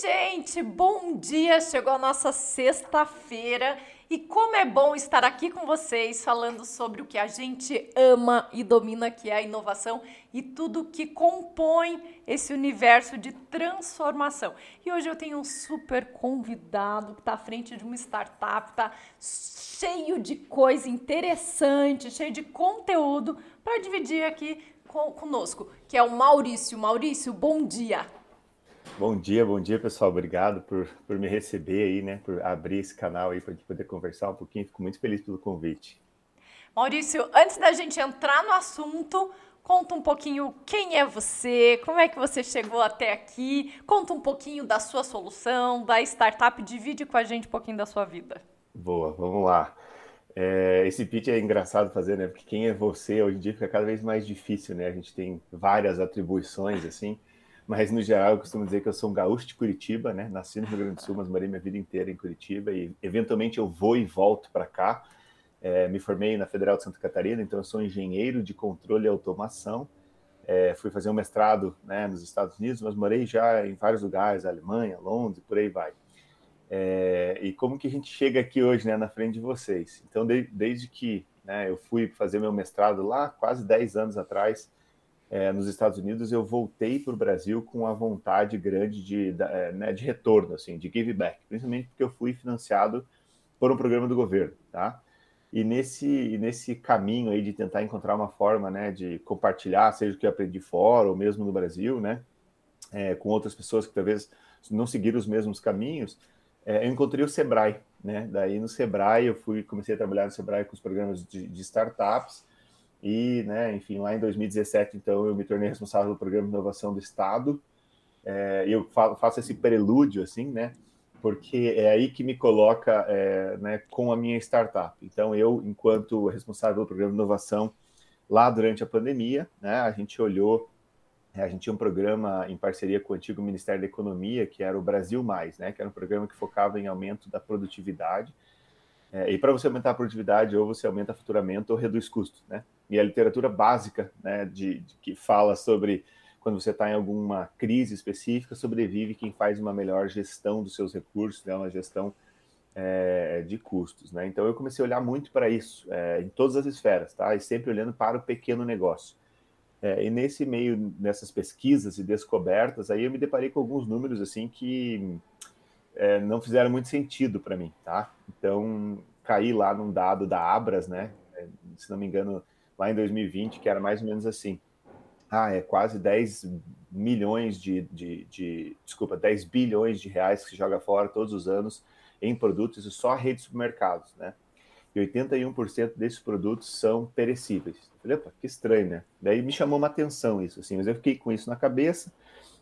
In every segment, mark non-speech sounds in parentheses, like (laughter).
Gente, bom dia! Chegou a nossa sexta-feira e como é bom estar aqui com vocês falando sobre o que a gente ama e domina, que é a inovação e tudo que compõe esse universo de transformação. E hoje eu tenho um super convidado que está à frente de uma startup, tá cheio de coisa interessante, cheio de conteúdo para dividir aqui conosco, que é o Maurício. Maurício, bom dia! Bom dia, bom dia, pessoal. Obrigado por, por me receber aí, né? Por abrir esse canal aí para poder conversar um pouquinho. Fico muito feliz pelo convite. Maurício, antes da gente entrar no assunto, conta um pouquinho quem é você, como é que você chegou até aqui, conta um pouquinho da sua solução, da startup, divide com a gente um pouquinho da sua vida. Boa, vamos lá. É, esse pitch é engraçado fazer, né? Porque quem é você hoje em dia fica cada vez mais difícil, né? A gente tem várias atribuições, assim mas no geral eu costumo dizer que eu sou um gaúcho de Curitiba, né? Nasci no Rio Grande do Sul, mas morei minha vida inteira em Curitiba e eventualmente eu vou e volto para cá. É, me formei na Federal de Santa Catarina, então eu sou engenheiro de controle e automação. É, fui fazer um mestrado né, nos Estados Unidos, mas morei já em vários lugares, Alemanha, Londres, por aí vai. É, e como que a gente chega aqui hoje, né, na frente de vocês? Então, de, desde que né, eu fui fazer meu mestrado lá, quase 10 anos atrás, é, nos Estados Unidos, eu voltei para o Brasil com a vontade grande de, é, né, de retorno, assim, de give back, principalmente porque eu fui financiado por um programa do governo, tá? E nesse, nesse caminho aí de tentar encontrar uma forma, né, de compartilhar, seja o que eu aprendi fora ou mesmo no Brasil, né, é, com outras pessoas que talvez não seguiram os mesmos caminhos, é, eu encontrei o Sebrae, né? Daí no Sebrae eu fui comecei a trabalhar no Sebrae com os programas de, de startups e, né, enfim, lá em 2017, então, eu me tornei responsável pelo Programa de Inovação do Estado. É, eu faço esse prelúdio, assim, né, porque é aí que me coloca é, né, com a minha startup. Então, eu, enquanto responsável pelo Programa de Inovação, lá durante a pandemia, né, a gente olhou, a gente tinha um programa em parceria com o antigo Ministério da Economia, que era o Brasil Mais, né, que era um programa que focava em aumento da produtividade. É, e para você aumentar a produtividade, ou você aumenta faturamento ou reduz custos, né? e a literatura básica, né, de, de que fala sobre quando você está em alguma crise específica, sobrevive quem faz uma melhor gestão dos seus recursos, né, uma gestão é, de custos. Né? Então eu comecei a olhar muito para isso, é, em todas as esferas, tá? e sempre olhando para o pequeno negócio. É, e nesse meio, nessas pesquisas e descobertas, aí eu me deparei com alguns números assim que é, não fizeram muito sentido para mim. Tá? Então caí lá num dado da Abras, né? É, se não me engano, lá em 2020, que era mais ou menos assim. Ah, é quase 10 milhões de, de, de desculpa, 10 bilhões de reais que se joga fora todos os anos em produtos e só rede de supermercados, né? E 81% desses produtos são perecíveis. falei, opa, que estranho, né? Daí me chamou uma atenção isso, assim, mas eu fiquei com isso na cabeça.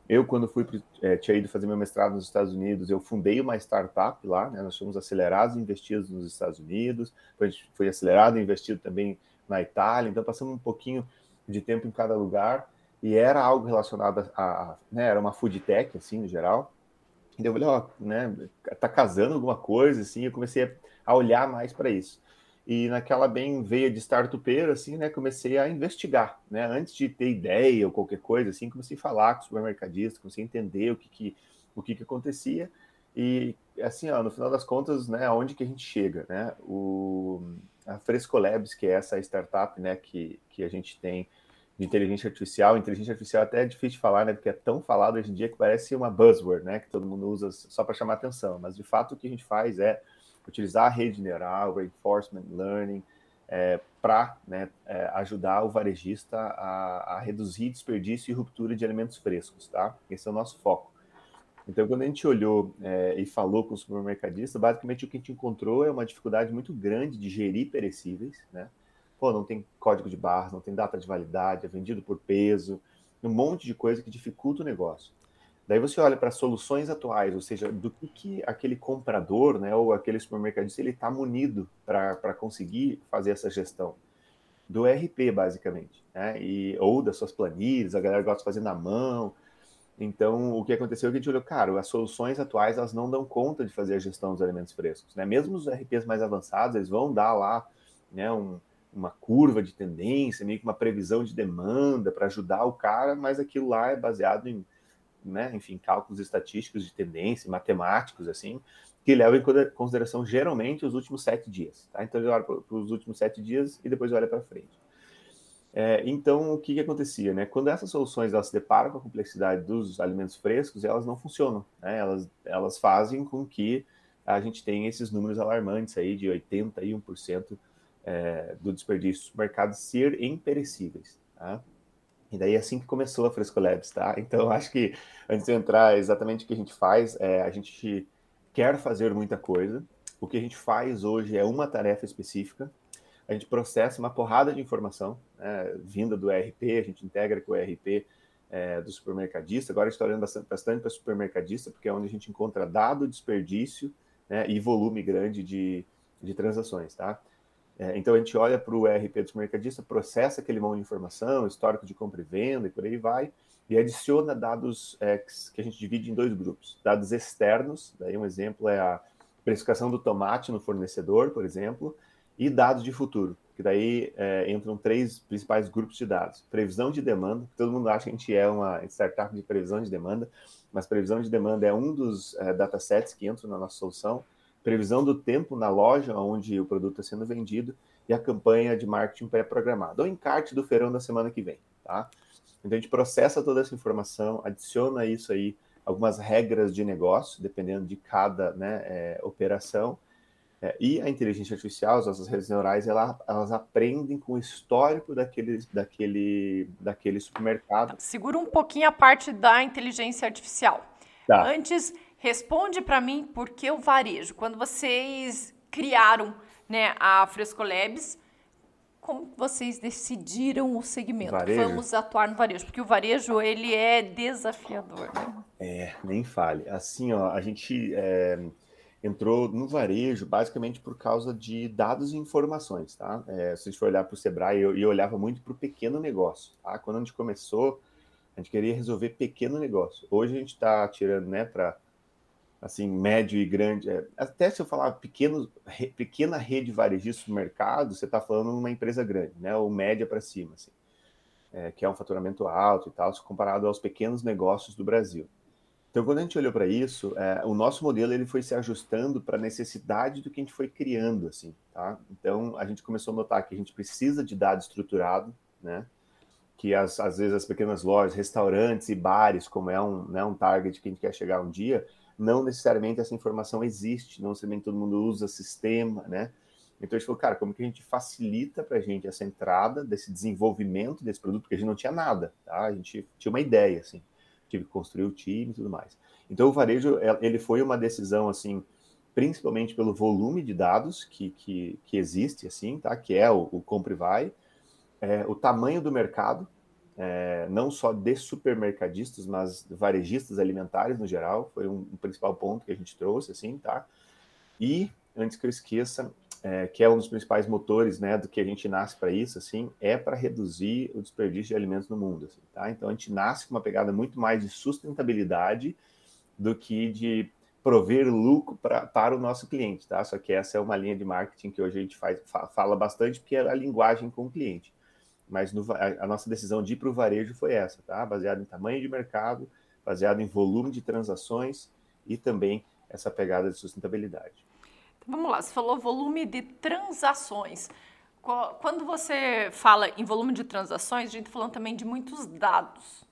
Eu, quando fui, é, tinha ido fazer meu mestrado nos Estados Unidos, eu fundei uma startup lá, né? Nós fomos acelerados e investidos nos Estados Unidos, a gente foi acelerado e investido também na Itália, então passamos um pouquinho de tempo em cada lugar e era algo relacionado a, a né, era uma food tech, assim, no geral. E eu falei, ó, né, tá casando alguma coisa, assim, eu comecei a olhar mais para isso. E naquela bem veia de startupeiro, assim, né, comecei a investigar, né, antes de ter ideia ou qualquer coisa, assim, comecei a falar com supermercadistas, comecei a entender o que que, o que que acontecia e, assim, ó, no final das contas, né, aonde que a gente chega, né, o, a Frescolabs, que é essa startup né, que, que a gente tem de inteligência artificial. Inteligência artificial até é difícil de falar, né, porque é tão falado hoje em dia que parece uma buzzword, né, que todo mundo usa só para chamar atenção. Mas de fato o que a gente faz é utilizar a rede neural, reinforcement learning, é, para né, é, ajudar o varejista a, a reduzir desperdício e ruptura de alimentos frescos, tá? Esse é o nosso foco. Então, quando a gente olhou é, e falou com o supermercadista, basicamente o que a gente encontrou é uma dificuldade muito grande de gerir perecíveis, né? Pô, não tem código de barras, não tem data de validade, é vendido por peso, um monte de coisa que dificulta o negócio. Daí você olha para soluções atuais, ou seja, do que, que aquele comprador, né, ou aquele supermercadista, ele está munido para conseguir fazer essa gestão do RP, basicamente, né, e, ou das suas planilhas, a galera gosta de fazer na mão, então, o que aconteceu é que a gente olhou, cara, as soluções atuais elas não dão conta de fazer a gestão dos alimentos frescos, né? Mesmo os RPs mais avançados, eles vão dar lá, né, um, uma curva de tendência, meio que uma previsão de demanda para ajudar o cara, mas aquilo lá é baseado em né, enfim, cálculos estatísticos de tendência, matemáticos, assim, que levam em consideração geralmente os últimos sete dias. Tá? Então ele olha para os últimos sete dias e depois olha para frente. É, então, o que, que acontecia? Né? Quando essas soluções elas se deparam com a complexidade dos alimentos frescos, elas não funcionam. Né? Elas, elas fazem com que a gente tenha esses números alarmantes aí de 81% é, do desperdício do mercado ser imperecíveis. Tá? E daí é assim que começou a Fresco Labs, tá? Então, acho que antes de entrar exatamente o que a gente faz, é, a gente quer fazer muita coisa. O que a gente faz hoje é uma tarefa específica. A gente processa uma porrada de informação né, vinda do ERP, a gente integra com o ERP é, do supermercadista. Agora a gente está olhando bastante, bastante para supermercadista, porque é onde a gente encontra dado, desperdício né, e volume grande de, de transações, tá? É, então a gente olha para o ERP do supermercadista, processa aquele monte de informação, histórico de compra e venda e por aí vai, e adiciona dados é, que a gente divide em dois grupos. Dados externos, daí um exemplo é a precificação do tomate no fornecedor, por exemplo, e dados de futuro, que daí é, entram três principais grupos de dados. Previsão de demanda, todo mundo acha que a gente é uma startup de previsão de demanda, mas previsão de demanda é um dos é, datasets que entram na nossa solução previsão do tempo na loja onde o produto está sendo vendido e a campanha de marketing pré-programada, ou encarte do feirão da semana que vem, tá? Então a gente processa toda essa informação, adiciona isso aí, algumas regras de negócio, dependendo de cada né, é, operação, é, e a inteligência artificial, as nossas redes neurais, ela, elas aprendem com o histórico daquele, daquele, daquele supermercado. Segura um pouquinho a parte da inteligência artificial. Tá. Antes, Responde para mim por que o varejo. Quando vocês criaram né, a Fresco Labs, como vocês decidiram o segmento? Varejo. Vamos atuar no varejo, porque o varejo ele é desafiador. Né? É, nem fale. Assim, ó, a gente é, entrou no varejo basicamente por causa de dados e informações, tá? É, se a gente for olhar para o Sebrae, eu, eu olhava muito para o pequeno negócio, tá? Quando a gente começou, a gente queria resolver pequeno negócio. Hoje a gente está tirando, né, para assim, médio e grande, é, até se eu falar pequeno, re, pequena rede varejista do mercado, você está falando uma empresa grande, né, ou média para cima, assim, é, que é um faturamento alto e tal, comparado aos pequenos negócios do Brasil. Então, quando a gente olhou para isso, é, o nosso modelo ele foi se ajustando para a necessidade do que a gente foi criando, assim, tá? Então, a gente começou a notar que a gente precisa de dado estruturado, né? Que as, às vezes as pequenas lojas, restaurantes e bares, como é um, né, um target que a gente quer chegar um dia, não necessariamente essa informação existe, não necessariamente todo mundo usa sistema, né? Então a gente falou, cara, como que a gente facilita para a gente essa entrada desse desenvolvimento desse produto, porque a gente não tinha nada, tá? A gente tinha uma ideia, assim, tive que construir o time e tudo mais. Então o varejo, é, ele foi uma decisão, assim, principalmente pelo volume de dados que, que, que existe, assim, tá? Que é o, o compre vai, é, o tamanho do mercado, é, não só de supermercadistas, mas varejistas alimentares no geral, foi um, um, principal ponto que a gente trouxe, assim, tá? E, antes que eu esqueça, é, que é um dos principais motores, né, do que a gente nasce para isso, assim, é para reduzir o desperdício de alimentos no mundo, assim, tá? Então, a gente nasce com uma pegada muito mais de sustentabilidade do que de prover lucro pra, para o nosso cliente, tá? Só que essa é uma linha de marketing que hoje a gente faz, fala bastante, porque é a linguagem com o cliente mas no, a, a, nossa decisão de ir para o varejo foi essa, tá? Baseado em tamanho de mercado, baseado em volume de transações e também essa pegada de sustentabilidade. Então, vamos lá, você falou volume de transações. Quando você fala em volume de transações, a gente está falando também de muitos dados.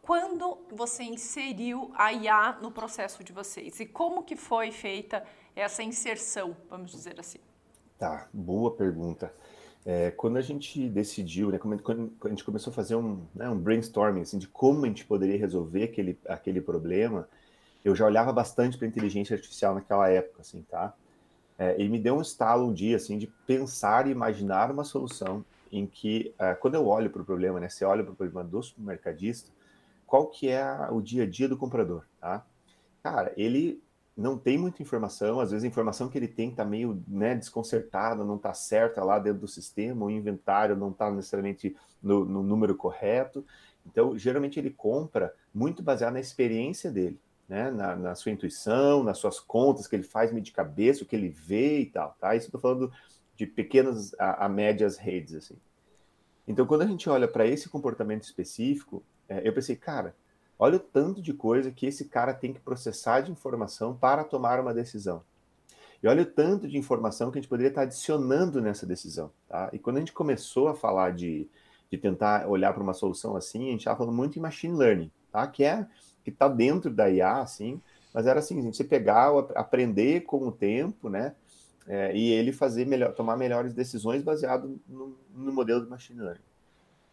Quando você inseriu a IA no processo de vocês e como que foi feita essa inserção, vamos dizer assim? Tá, boa pergunta. É, quando a gente decidiu, né, quando a gente começou a fazer um, né, um brainstorming assim, de como a gente poderia resolver aquele, aquele problema, eu já olhava bastante para inteligência artificial naquela época, assim, tá? É, e me deu um estalo um dia, assim, de pensar e imaginar uma solução em que, uh, quando eu olho para o problema, né, você olha para o problema do supermercadista, qual que é a, o dia a dia do comprador, tá? Cara, ele não tem muita informação, às vezes a informação que ele tem está meio né, desconcertada, não está certa lá dentro do sistema, o inventário não está necessariamente no, no, número correto. Então, geralmente ele compra muito baseado na experiência dele, né? Na, na, sua intuição, nas suas contas que ele faz meio de cabeça, o que ele vê e tal, tá? Isso estou falando de pequenas a, a, médias redes, assim. Então, quando a gente olha para esse comportamento específico, é, eu pensei, cara, Olha o tanto de coisa que esse cara tem que processar de informação para tomar uma decisão. E olha o tanto de informação que a gente poderia estar adicionando nessa decisão. Tá? E quando a gente começou a falar de, de tentar olhar para uma solução assim, a gente estava falando muito em machine learning, tá? que é que está dentro da IA, assim, mas era assim, a gente pegar, aprender com o tempo, né? É, e ele fazer melhor, tomar melhores decisões baseado no, no, modelo de machine learning.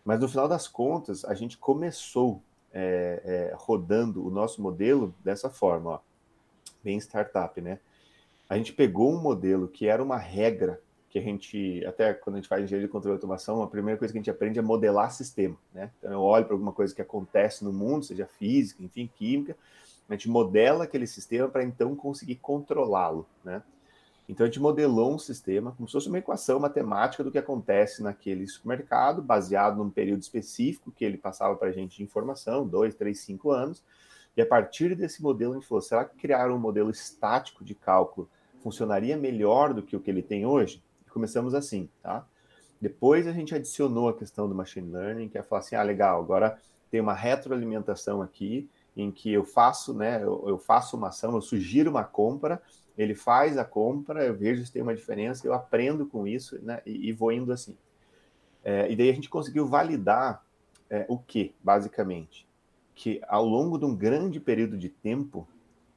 Mas no final das contas, a gente começou é, é, rodando o nosso modelo dessa forma, ó, bem startup, né? A gente pegou um modelo que era uma regra que a gente, até quando a gente faz engenharia de controle de automação, a primeira coisa que a gente aprende é modelar sistema, né? Então eu olho para alguma coisa que acontece no mundo, seja física, enfim, química, a gente modela aquele sistema para então conseguir controlá-lo, né? Então a gente modelou um sistema como se fosse uma equação matemática do que acontece naquele supermercado, baseado num período específico que ele passava para a gente de informação, dois, três, cinco anos. E a partir desse modelo a gente falou: será que criar um modelo estático de cálculo funcionaria melhor do que o que ele tem hoje? E começamos assim, tá? Depois a gente adicionou a questão do machine learning, que é falar assim: ah, legal, agora tem uma retroalimentação aqui em que eu faço, né, eu, eu faço uma ação, eu sugiro uma compra ele faz a compra, eu vejo se tem uma diferença, eu aprendo com isso né, e, e vou indo assim. É, e daí a gente conseguiu validar é, o que, basicamente? Que ao longo de um grande período de tempo,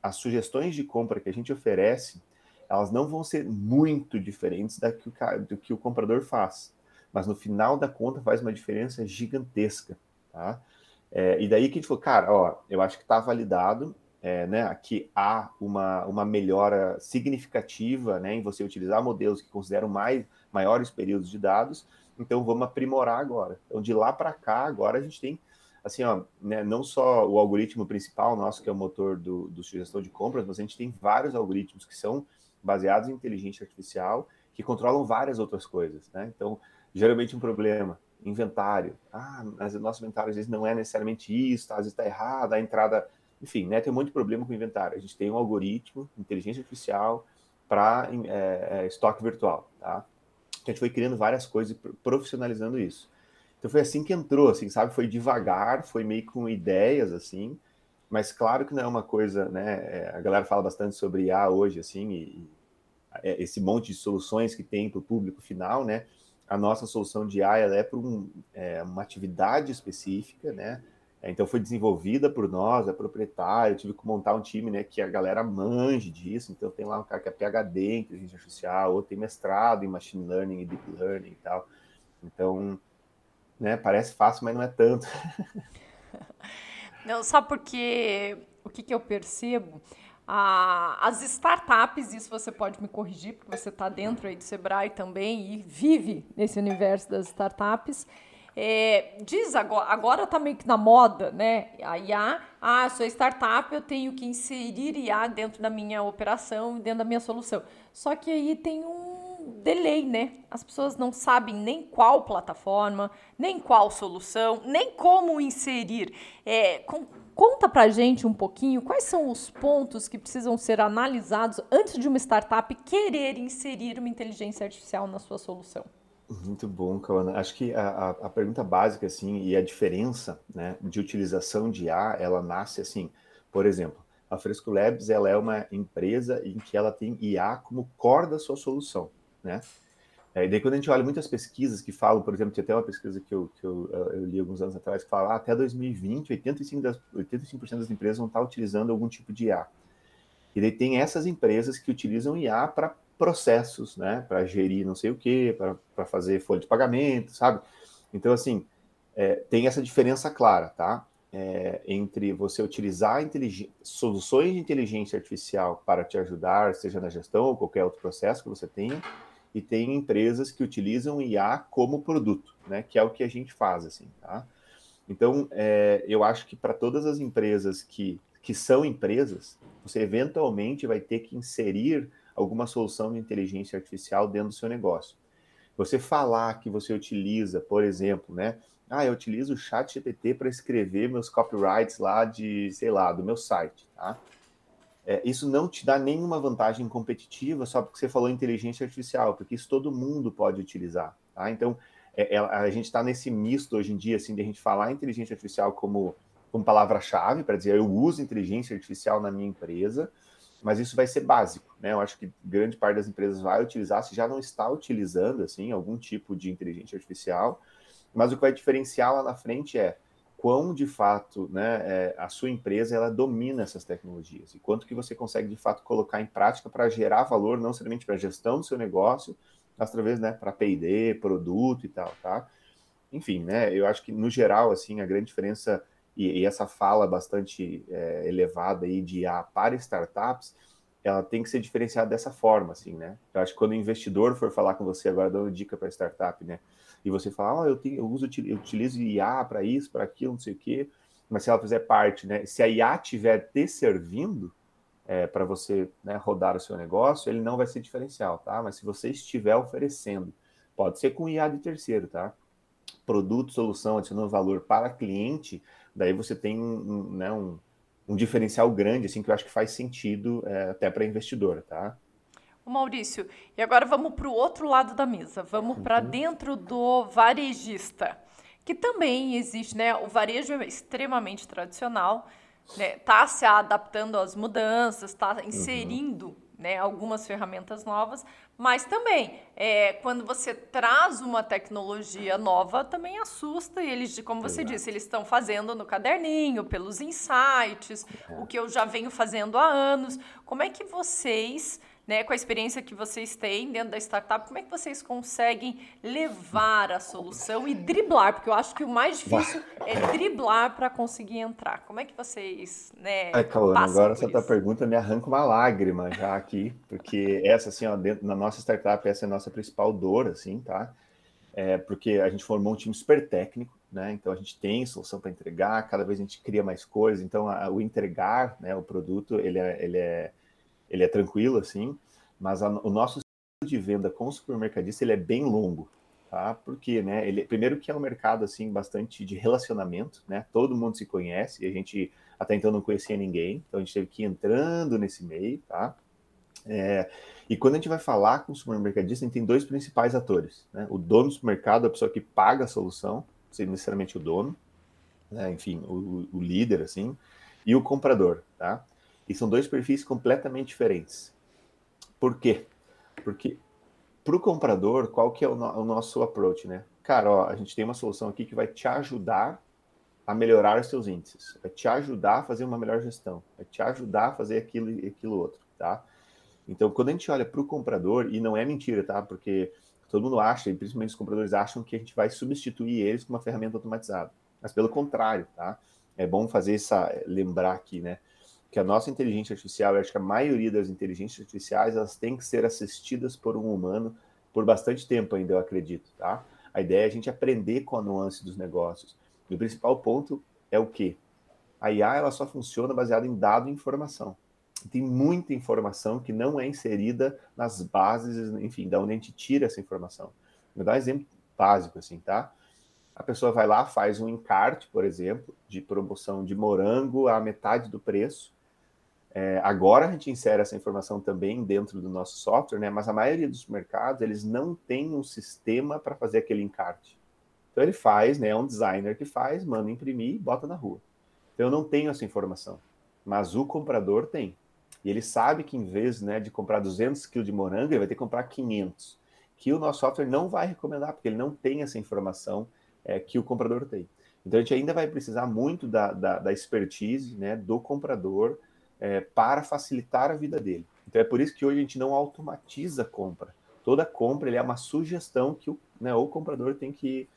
as sugestões de compra que a gente oferece, elas não vão ser muito diferentes da que o, do que o comprador faz. Mas no final da conta faz uma diferença gigantesca. Tá? É, e daí que a gente falou, cara, ó, eu acho que está validado, é, né, que há uma, uma melhora significativa né, em você utilizar modelos que consideram mais, maiores períodos de dados, então vamos aprimorar agora. Então, de lá para cá, agora a gente tem, assim, ó, né, não só o algoritmo principal nosso, que é o motor do, do sugestão de compras, mas a gente tem vários algoritmos que são baseados em inteligência artificial, que controlam várias outras coisas. Né? Então, geralmente um problema, inventário. Ah, mas o nosso inventário às vezes não é necessariamente isso, tá? às vezes está errado, a entrada enfim, né, tem um monte de problema com o inventário. A gente tem um algoritmo, inteligência artificial, para é, é, estoque virtual, tá? A gente foi criando várias coisas e profissionalizando isso. Então foi assim que entrou, assim, sabe? Foi devagar, foi meio com ideias, assim, mas claro que não é uma coisa, né? É, a galera fala bastante sobre IA hoje, assim, e, e é, esse monte de soluções que tem para o público final, né? A nossa solução de IA ela é para um, é, uma atividade específica, né? É, então foi desenvolvida por nós, é proprietário, tive que montar um time, né, que a galera manje disso, então tem lá um cara que é PhD em inteligência artificial, outro tem mestrado em machine learning e deep learning e tal. Então, né, parece fácil, mas não é tanto. (laughs) Não, só porque o que, que eu percebo, as startups, isso você pode me corrigir, porque você está dentro aí do Sebrae também e vive nesse universo das startups, é, diz agora, agora tá meio que na moda, né? A IA, ah, sou startup, eu tenho que inserir IA dentro da minha operação, dentro da minha solução. Só que aí tem um delay, né? As pessoas não sabem nem qual plataforma, nem qual solução, nem como inserir. É, com, conta pra gente um pouquinho quais são os pontos que precisam ser analisados antes de uma startup querer inserir uma inteligência artificial na sua solução. Muito bom, Kawana. Acho que a, a, pergunta básica, assim, e a diferença né, de utilização de IA, ela nasce assim, por exemplo, a Fresco Labs, ela é uma empresa em que ela tem IA como core da sua solução, né? É, e daí quando a gente olha muitas pesquisas que falam, por exemplo, tinha até uma pesquisa que eu, que eu, eu li alguns anos atrás, que fala ah, até 2020, 85%, das, 85 das empresas vão estar utilizando algum tipo de IA. E daí tem essas empresas que utilizam IA para processos, né, para gerir não sei o que, para fazer folha de pagamento, sabe? Então, assim, é, tem essa diferença clara, tá? É, entre você utilizar soluções de inteligência artificial para te ajudar, seja na gestão ou qualquer outro processo que você tenha, e tem empresas que utilizam IA como produto, né? Que é o que a gente faz, assim, tá? Então, é, eu acho que para todas as empresas que, que são empresas, você eventualmente vai ter que inserir alguma solução de inteligência artificial dentro do seu negócio. Você falar que você utiliza, por exemplo, né? Ah, eu utilizo o chat GPT para escrever meus copyrights lá de, sei lá, do meu site, tá? É, isso não te dá nenhuma vantagem competitiva só porque você falou inteligência artificial, porque isso todo mundo pode utilizar, tá? Então, é, é, a gente está nesse misto hoje em dia, assim, de a gente falar inteligência artificial como como palavra-chave para dizer eu uso inteligência artificial na minha empresa, mas isso vai ser básico, né? Eu acho que grande parte das empresas vai utilizar, se já não está utilizando assim algum tipo de inteligência artificial, mas o que vai diferenciar lá na frente é quão de fato, né, é, a sua empresa ela domina essas tecnologias e quanto que você consegue de fato colocar em prática para gerar valor não somente para a gestão do seu negócio, mas através, né, para P&D, produto e tal, tá? Enfim, né, eu acho que no geral assim a grande diferença e, e essa fala bastante é, elevada aí de IA para startups, ela tem que ser diferenciada dessa forma, assim, né? Eu acho que quando o investidor for falar com você agora dando dica para startup, né? E você fala, oh, eu, tenho, eu uso, eu utilizo IA para isso, para aquilo, não sei o quê, mas se ela fizer parte, né? Se a IA estiver te servindo é, para você né, rodar o seu negócio, ele não vai ser diferencial, tá? Mas se você estiver oferecendo, pode ser com IA de terceiro, tá? Produto, solução, adicionando valor para cliente, daí você tem um, né, um, um diferencial grande, assim, que eu acho que faz sentido é, até para investidor, tá? O Maurício, e agora vamos para o outro lado da mesa, vamos para uhum. dentro do varejista, que também existe, né? O varejo é extremamente tradicional, né? Tá se adaptando às mudanças, está uhum. inserindo uhum né, algumas ferramentas novas, mas também é, quando você traz uma tecnologia nova, também assusta e eles, como você Exato. disse, eles estão fazendo no caderninho, pelos insights, é. o que eu já venho fazendo há anos. Como é que vocês né, com a experiência que vocês têm dentro da startup, como é que vocês conseguem levar a solução e driblar? Porque eu acho que o mais difícil é driblar para conseguir entrar. Como é que vocês, né? Ai, Calma, agora essa tua pergunta me arranca uma lágrima já aqui, porque essa, assim, ó, dentro, na nossa startup, essa é a nossa principal dor, assim, tá? É porque a gente formou um time super técnico, né? Então a gente tem solução para entregar, cada vez a gente cria mais coisas, então a, o entregar, né, o produto, ele é, ele é ele é tranquilo assim, mas a, o nosso ciclo de venda com o supermercadista ele é bem longo, tá? Porque, né, ele primeiro que é um mercado assim bastante de relacionamento, né? Todo mundo se conhece, e a gente até então não conhecia ninguém, então a gente teve que ir entrando nesse meio, tá? É, e quando a gente vai falar com o supermercadista, a gente tem dois principais atores, né? O dono do supermercado, a pessoa que paga a solução, sem necessariamente o dono, né? enfim, o, o líder, assim, e o comprador, tá? E são dois perfis completamente diferentes. Por quê? Porque para o comprador, qual que é o, no, o, nosso approach, né? Cara, ó, a gente tem uma solução aqui que vai te ajudar a melhorar os seus índices, vai te ajudar a fazer uma melhor gestão, vai te ajudar a fazer aquilo e aquilo outro, tá? Então, quando a gente olha para o comprador, e não é mentira, tá? Porque todo mundo acha, e principalmente os compradores acham que a gente vai substituir eles com uma ferramenta automatizada. Mas pelo contrário, tá? É bom fazer essa, lembrar aqui, né? Que a nossa inteligência artificial, acho que a maioria das inteligências artificiais, elas têm que ser assistidas por um humano por bastante tempo ainda, eu acredito, tá? A ideia é a gente aprender com a nuance dos negócios. E o principal ponto é o quê? A IA, ela só funciona baseada em dado e informação. Tem muita informação que não é inserida nas bases, enfim, da onde a gente tira essa informação. Vou dar um exemplo básico, assim, tá? A pessoa vai lá, faz um encarte, por exemplo, de promoção de morango a metade do preço, é, agora a gente insere essa informação também dentro do nosso software, né? Mas a maioria dos mercados eles não tem um sistema para fazer aquele encarte. Então ele faz, né? É um designer que faz, manda imprimir e bota na rua. Então eu não tenho essa informação, mas o comprador tem. E ele sabe que em vez né, de comprar 200 kg de morango, ele vai ter que comprar 500. Que o nosso software não vai recomendar, porque ele não tem essa informação é, que o comprador tem. Então a gente ainda vai precisar muito da, da, da expertise né, do comprador é, para facilitar a vida dele. Então é por isso que hoje a gente não automatiza a compra. Toda compra é uma sugestão que o, né, o comprador tem que,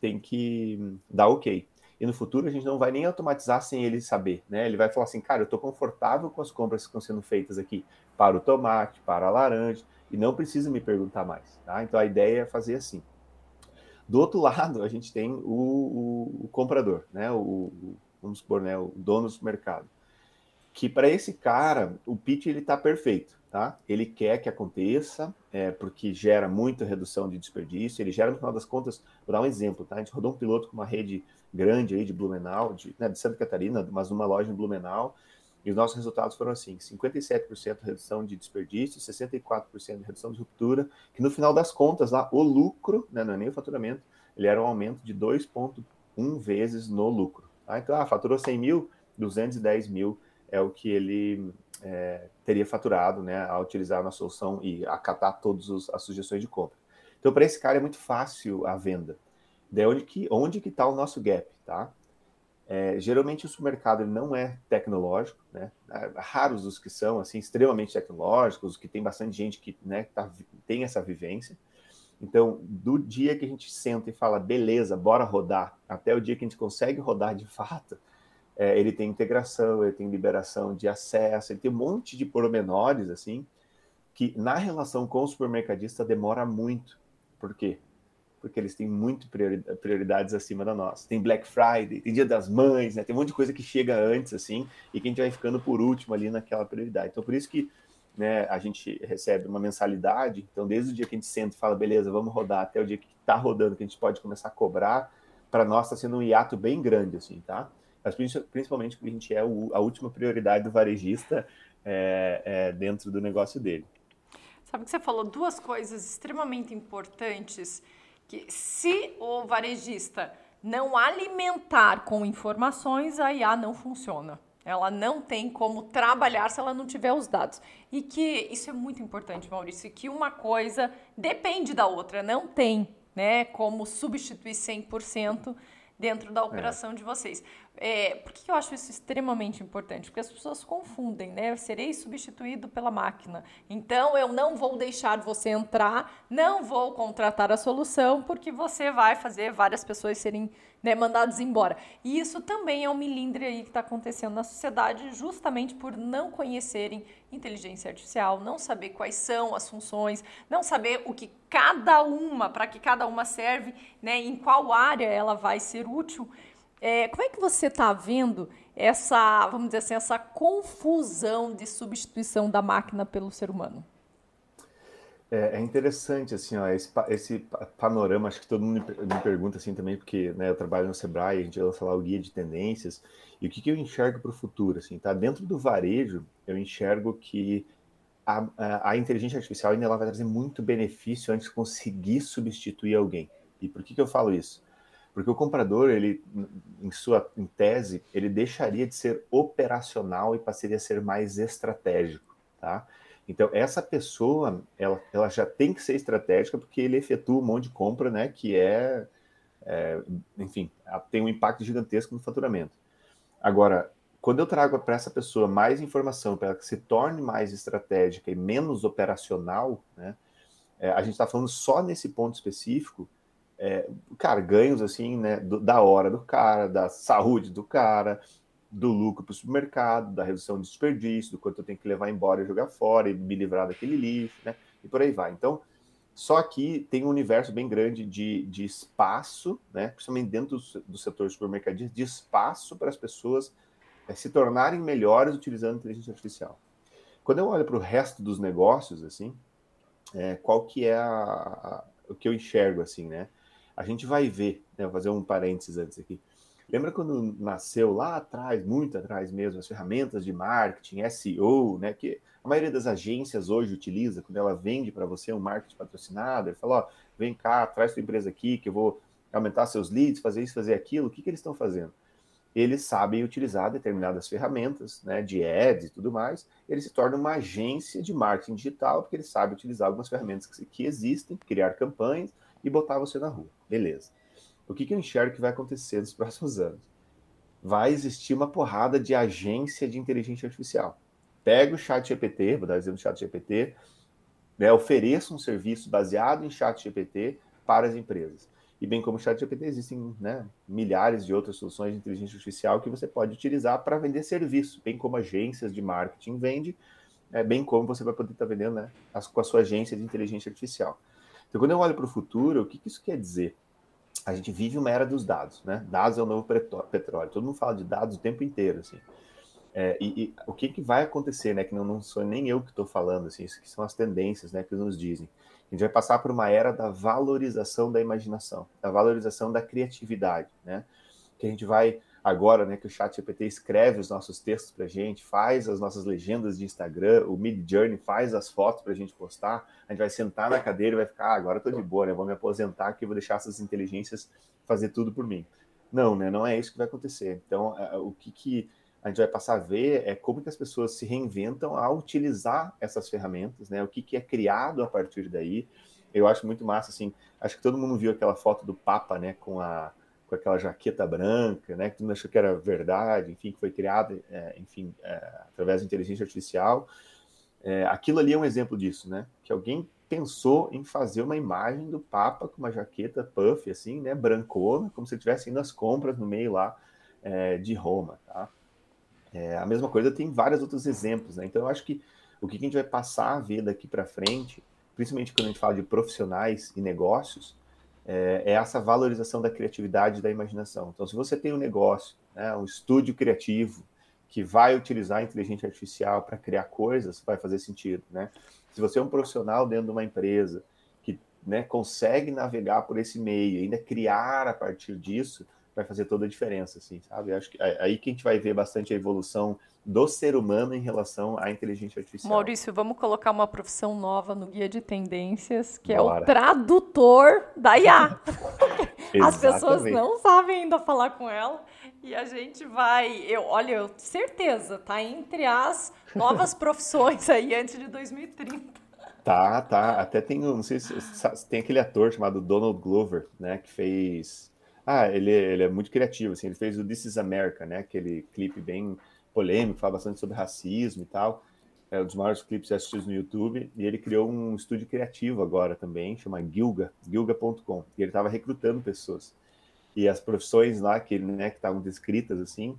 tem que dar ok. E no futuro a gente não vai nem automatizar sem ele saber, né? Ele vai falar assim, cara, eu estou confortável com as compras que estão sendo feitas aqui para o tomate, para a laranja, e não precisa me perguntar mais, tá? Então a ideia é fazer assim. Do outro (laughs) lado, a gente tem o, o, o comprador, né? O, o, vamos supor, né? O dono do mercado que para esse cara o pitch ele está perfeito, tá? Ele quer que aconteça, é, porque gera muita redução de desperdício. Ele gera no final das contas, vou dar um exemplo, tá? A gente rodou um piloto com uma rede grande aí de Blumenau, de, né, de Santa Catarina, mas numa loja em Blumenau. E os nossos resultados foram assim: 57% redução de desperdício, 64% de redução de ruptura, que no final das contas, lá, o lucro, né, não é nem o faturamento, ele era um aumento de 2,1 vezes no lucro. Tá? Então, ah, faturou 100 mil, 210 mil é o que ele é, teria faturado né, ao utilizar a nossa solução e acatar todas as sugestões de compra. Então, para esse cara é muito fácil a venda. De onde que onde que está o nosso gap, tá? É, geralmente o supermercado não é tecnológico, né? É, raros os que são assim extremamente tecnológicos, que tem bastante gente que né, tá, tem essa vivência. Então, do dia que a gente senta e fala, beleza, bora rodar, até o dia que a gente consegue rodar de fato, é, ele tem integração, ele tem liberação de acesso, ele tem um monte de pormenores, assim, que na relação com o supermercadista demora muito. Por quê? Porque eles têm muito prioridades acima da nossa. Tem Black Friday, tem Dia das Mães, né? tem um monte de coisa que chega antes, assim, e que a gente vai ficando por último ali naquela prioridade. Então, por isso que né, a gente recebe uma mensalidade, então desde o dia que a gente senta e fala, beleza, vamos rodar, até o dia que está rodando, que a gente pode começar a cobrar, para nós está sendo um hiato bem grande, assim, tá? Mas principalmente porque a gente é o, a última prioridade do varejista é, é, dentro do negócio dele. Sabe que você falou duas coisas extremamente importantes, que se o varejista não alimentar com informações, a IA não funciona. Ela não tem como trabalhar se ela não tiver os dados. E que isso é muito importante, Maurício, que uma coisa depende da outra, não tem né, como substituir 100% dentro da é. operação é. de vocês. É, por que eu acho isso extremamente importante? Porque as pessoas confundem, né? Eu serei substituído pela máquina. Então, eu não vou deixar você entrar, não vou contratar a solução, porque você vai fazer várias pessoas serem né, mandadas embora. E isso também é um milindre aí que está acontecendo na sociedade, justamente por não conhecerem inteligência artificial, não saber quais são as funções, não saber o que cada uma, para que cada uma serve, né, em qual área ela vai ser útil. É, como é que você está vendo essa, vamos dizer assim, essa confusão de substituição da máquina pelo ser humano? É, é interessante, assim, ó, esse, esse, panorama, acho que todo mundo me pergunta assim também, porque né, eu trabalho no Sebrae, a gente lança lá o guia de tendências, e o que, que eu enxergo para o futuro, assim, tá? Dentro do varejo, eu enxergo que a, a, a, inteligência artificial ainda ela vai trazer muito benefício antes de conseguir substituir alguém. E por que, que eu falo isso? Porque o comprador, ele, em sua em tese, ele deixaria de ser operacional e passaria a ser mais estratégico, tá? Então, essa pessoa, ela, ela já tem que ser estratégica porque ele efetua um monte de compra, né, que é, é enfim, tem um impacto gigantesco no faturamento. Agora, quando eu trago para essa pessoa mais informação para que se torne mais estratégica e menos operacional, né, é, a gente está falando só nesse ponto específico, é, cara, ganhos assim, né, do, da hora do cara, da saúde do cara, do lucro para o supermercado, da redução de desperdício, do quanto eu tenho que levar embora e jogar fora e me livrar daquele lixo, né, e por aí vai. Então, só aqui tem um universo bem grande de, de espaço, né, principalmente dentro do, do setor supermercadista, de espaço para as pessoas é, se tornarem melhores utilizando inteligência artificial. Quando eu olho para o resto dos negócios, assim, é, qual que é a, a, o que eu enxergo, assim, né? A gente vai ver, né, vou fazer um parênteses antes aqui. Lembra quando nasceu lá atrás, muito atrás mesmo, as ferramentas de marketing, SEO, né, que a maioria das agências hoje utiliza, quando ela vende para você um marketing patrocinado, ele fala, ó, vem cá, traz sua empresa aqui, que eu vou aumentar seus leads, fazer isso, fazer aquilo. O que, que eles estão fazendo? Eles sabem utilizar determinadas ferramentas, né, de ads e tudo mais, eles se tornam uma agência de marketing digital, porque eles sabem utilizar algumas ferramentas que, que existem, criar campanhas, e botar você na rua. Beleza. O que, que eu enxergo que vai acontecer nos (laughs) próximos anos? Vai existir uma porrada de agência de inteligência artificial. Pega o chat GPT, vou dar exemplo do chat GPT, né, ofereça um serviço baseado em chat GPT para as empresas. E bem como o chat GPT, existem né, milhares de outras soluções de inteligência artificial que você pode utilizar para vender serviço, bem como agências de marketing vende, é, bem como você vai poder estar vendendo né, com a sua agência de inteligência artificial. Então, quando eu olho para o futuro, o que, que isso quer dizer? A gente vive uma era dos dados, né? Dados é o novo petróleo. Todo mundo fala de dados o tempo inteiro, assim. É, e, e, o que, que vai acontecer, né? Que não, não sou nem eu que estou falando, assim, isso que são as tendências, né? Que nos dizem. A gente vai passar por uma era da valorização da imaginação, da valorização da criatividade, né? Que a gente vai agora, né, que o Chat GPT escreve os nossos textos para a gente, faz as nossas legendas de Instagram, o Mid Journey faz as fotos para a gente postar, a gente vai sentar na cadeira e vai ficar, ah, agora estou de boa, né, vou me aposentar aqui, vou deixar essas inteligências fazer tudo por mim. Não, né? Não é isso que vai acontecer. Então, o que, que a gente vai passar a ver é como que as pessoas se reinventam a utilizar essas ferramentas, né? O que, que é criado a partir daí. Eu acho muito massa, assim. Acho que todo mundo viu aquela foto do Papa, né? Com a com aquela jaqueta branca, né? Que todo mundo achou que era verdade, enfim, que foi criada, é, enfim, é, através da inteligência artificial. É, aquilo ali é um exemplo disso, né? Que alguém pensou em fazer uma imagem do Papa com uma jaqueta puff, assim, né, brancona, como se estivesse indo às compras no meio lá é, de Roma, tá? É, a mesma coisa tem vários outros exemplos, né? Então eu acho que o que a gente vai passar a ver daqui para frente, principalmente quando a gente fala de profissionais e negócios, é, é, essa valorização da criatividade e da imaginação. Então, se você tem um negócio, né, um estúdio criativo que vai utilizar a inteligência artificial para criar coisas, vai fazer sentido, né? Se você é um profissional dentro de uma empresa que né, consegue navegar por esse meio e ainda criar a partir disso, vai fazer toda a diferença, assim, sabe? Acho que aí que a gente vai ver bastante a evolução do ser humano em relação à inteligência artificial. Maurício, vamos colocar uma profissão nova no guia de tendências, que Bora. é o tradutor da IA. (laughs) As pessoas não sabem ainda falar com ela e a gente vai, eu, olha, eu certeza, tá entre as novas (laughs) profissões aí antes de 2030. Tá, tá. Até tem, não sei se tem aquele ator chamado Donald Glover, né, que fez ah, ele, ele é muito criativo, assim, ele fez o This is America, né, aquele clipe bem polêmico, fala bastante sobre racismo e tal, é um dos maiores clipes assistidos no YouTube, e ele criou um estúdio criativo agora também, chama Gilga, gilga.com, e ele estava recrutando pessoas. E as profissões lá que né, estavam descritas assim,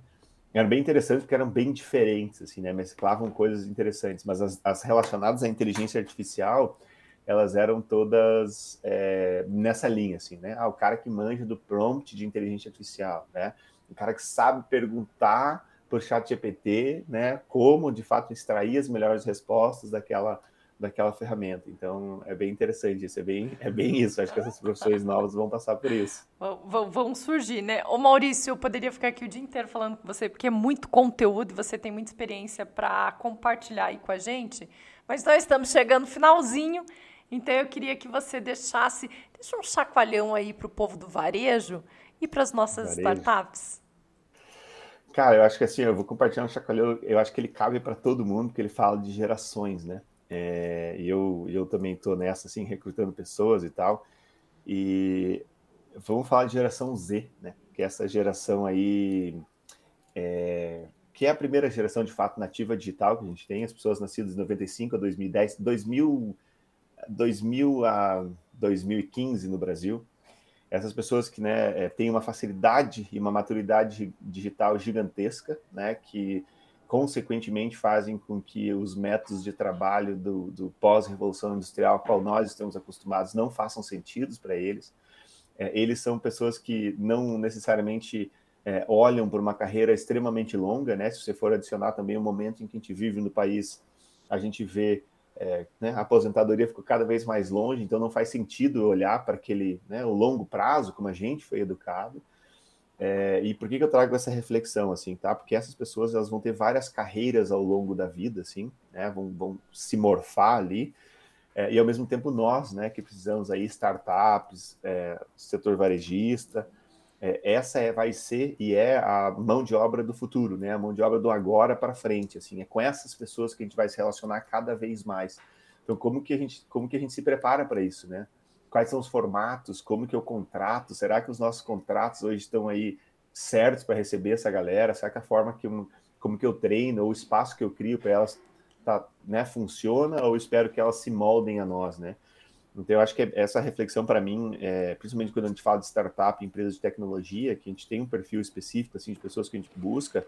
eram bem interessantes porque eram bem diferentes, assim, né, mesclavam coisas interessantes, mas as, as relacionadas à inteligência artificial, elas eram todas é, nessa linha, assim, né? Ah, o cara que manja do prompt de inteligência artificial, né? O cara que sabe perguntar o chat GPT, né? Como, de fato, extrair as melhores respostas daquela, daquela ferramenta. Então, é bem interessante isso, é bem, é bem isso. Acho que essas profissões novas vão passar por isso. Vão, vão surgir, né? Ô, Maurício, eu poderia ficar aqui o dia inteiro falando com você, porque é muito conteúdo e você tem muita experiência para compartilhar aí com a gente. Mas nós estamos chegando no finalzinho então eu queria que você deixasse, deixa um chacoalhão aí para o povo do varejo e para as nossas varejo. startups. Cara, eu acho que assim, eu vou compartilhar um chacoalhão, eu acho que ele cabe para todo mundo, porque ele fala de gerações, né? É, e eu, eu também estou nessa, assim, recrutando pessoas e tal. E vamos falar de geração Z, né? Que é essa geração aí, é, que é a primeira geração de fato nativa digital que a gente tem, as pessoas nascidas de 95 a 2010, 2000 2000 a 2015 no Brasil, essas pessoas que né, é, têm uma facilidade e uma maturidade digital gigantesca, né, que consequentemente fazem com que os métodos de trabalho do, do pós-revolução industrial, a qual nós estamos acostumados, não façam sentido para eles. É, eles são pessoas que não necessariamente é, olham por uma carreira extremamente longa, né? Se você for adicionar também o momento em que a gente vive no país, a gente vê é, né, a aposentadoria ficou cada vez mais longe, então não faz sentido olhar para aquele, né, o longo prazo, como a gente foi educado. É, e por que, que eu trago essa reflexão, assim, tá? Porque essas pessoas, elas vão ter várias carreiras ao longo da vida, assim, né, vão, vão se morfar ali, é, e ao mesmo tempo nós, né, que precisamos aí, startups, é, setor varejista, é, essa é, vai ser e é a mão de obra do futuro, né? A mão de obra do agora para frente, assim, é com essas pessoas que a gente vai se relacionar cada vez mais. Então, como que a gente, como que a gente se prepara para isso, né? Quais são os formatos? Como que eu contrato? Será que os nossos contratos hoje estão aí certos para receber essa galera? Será que a forma que eu, como que eu treino ou o espaço que eu crio para elas tá, né, funciona ou espero que elas se moldem a nós, né? Então, eu acho que essa reflexão, para mim, é, principalmente quando a gente fala de startup, empresas de tecnologia, que a gente tem um perfil específico assim, de pessoas que a gente busca,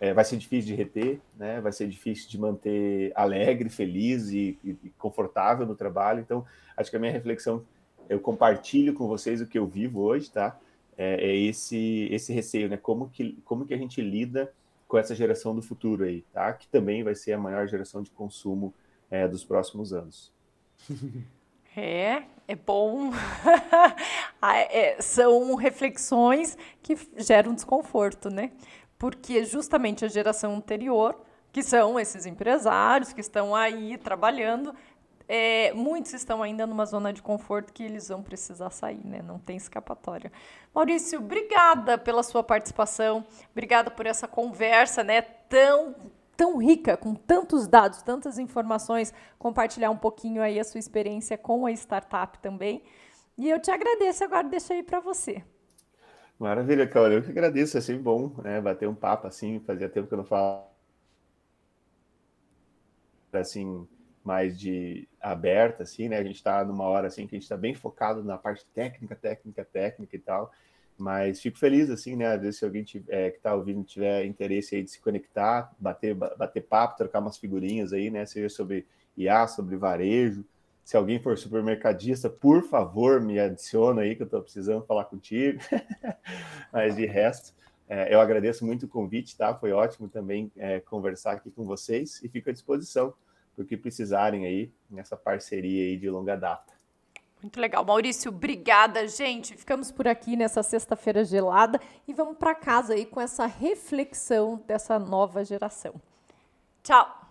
é, vai ser difícil de reter, né? vai ser difícil de manter alegre, feliz e, e, confortável no trabalho. Então, acho que a minha reflexão, eu compartilho com vocês o que eu vivo hoje, tá? É, é esse, esse receio, né? Como que, como que a gente lida com essa geração do futuro aí, tá? Que também vai ser a maior geração de consumo é, dos próximos anos. (laughs) É, é bom. (laughs) Ah, é, são reflexões que geram desconforto, né? Porque justamente a geração anterior, que são esses empresários que estão aí trabalhando, é, muitos estão ainda numa zona de conforto que eles vão precisar sair, né? Não tem escapatória. Maurício, obrigada pela sua participação, obrigada por essa conversa, né? Tão tão rica, com tantos dados, tantas informações, compartilhar um pouquinho aí a sua experiência com a startup também. E eu te agradeço, agora deixa aí para você. Maravilha, Cláudia. Eu que agradeço, é sempre bom né, bater um papo assim, fazia tempo que eu não falava assim, mais de aberta, assim, né? A gente está numa hora assim que a gente está bem focado na parte técnica, técnica, técnica e tal. Mas fico feliz, assim, né? Às vezes, se alguém tiver, que está ouvindo tiver interesse aí de se conectar, bater, bater papo, trocar umas figurinhas aí, né? Seja sobre IA, sobre varejo. Se alguém for supermercadista, por favor, me adiciona aí, que eu estou precisando falar contigo. (laughs) Mas de resto, é, eu agradeço muito o convite, tá? Foi ótimo também é, conversar aqui com vocês e fico à disposição para o que precisarem aí nessa parceria aí de longa data. Muito legal. Maurício, obrigada, gente. Ficamos por aqui nessa sexta-feira gelada e vamos para casa aí com essa reflexão dessa nova geração. Tchau!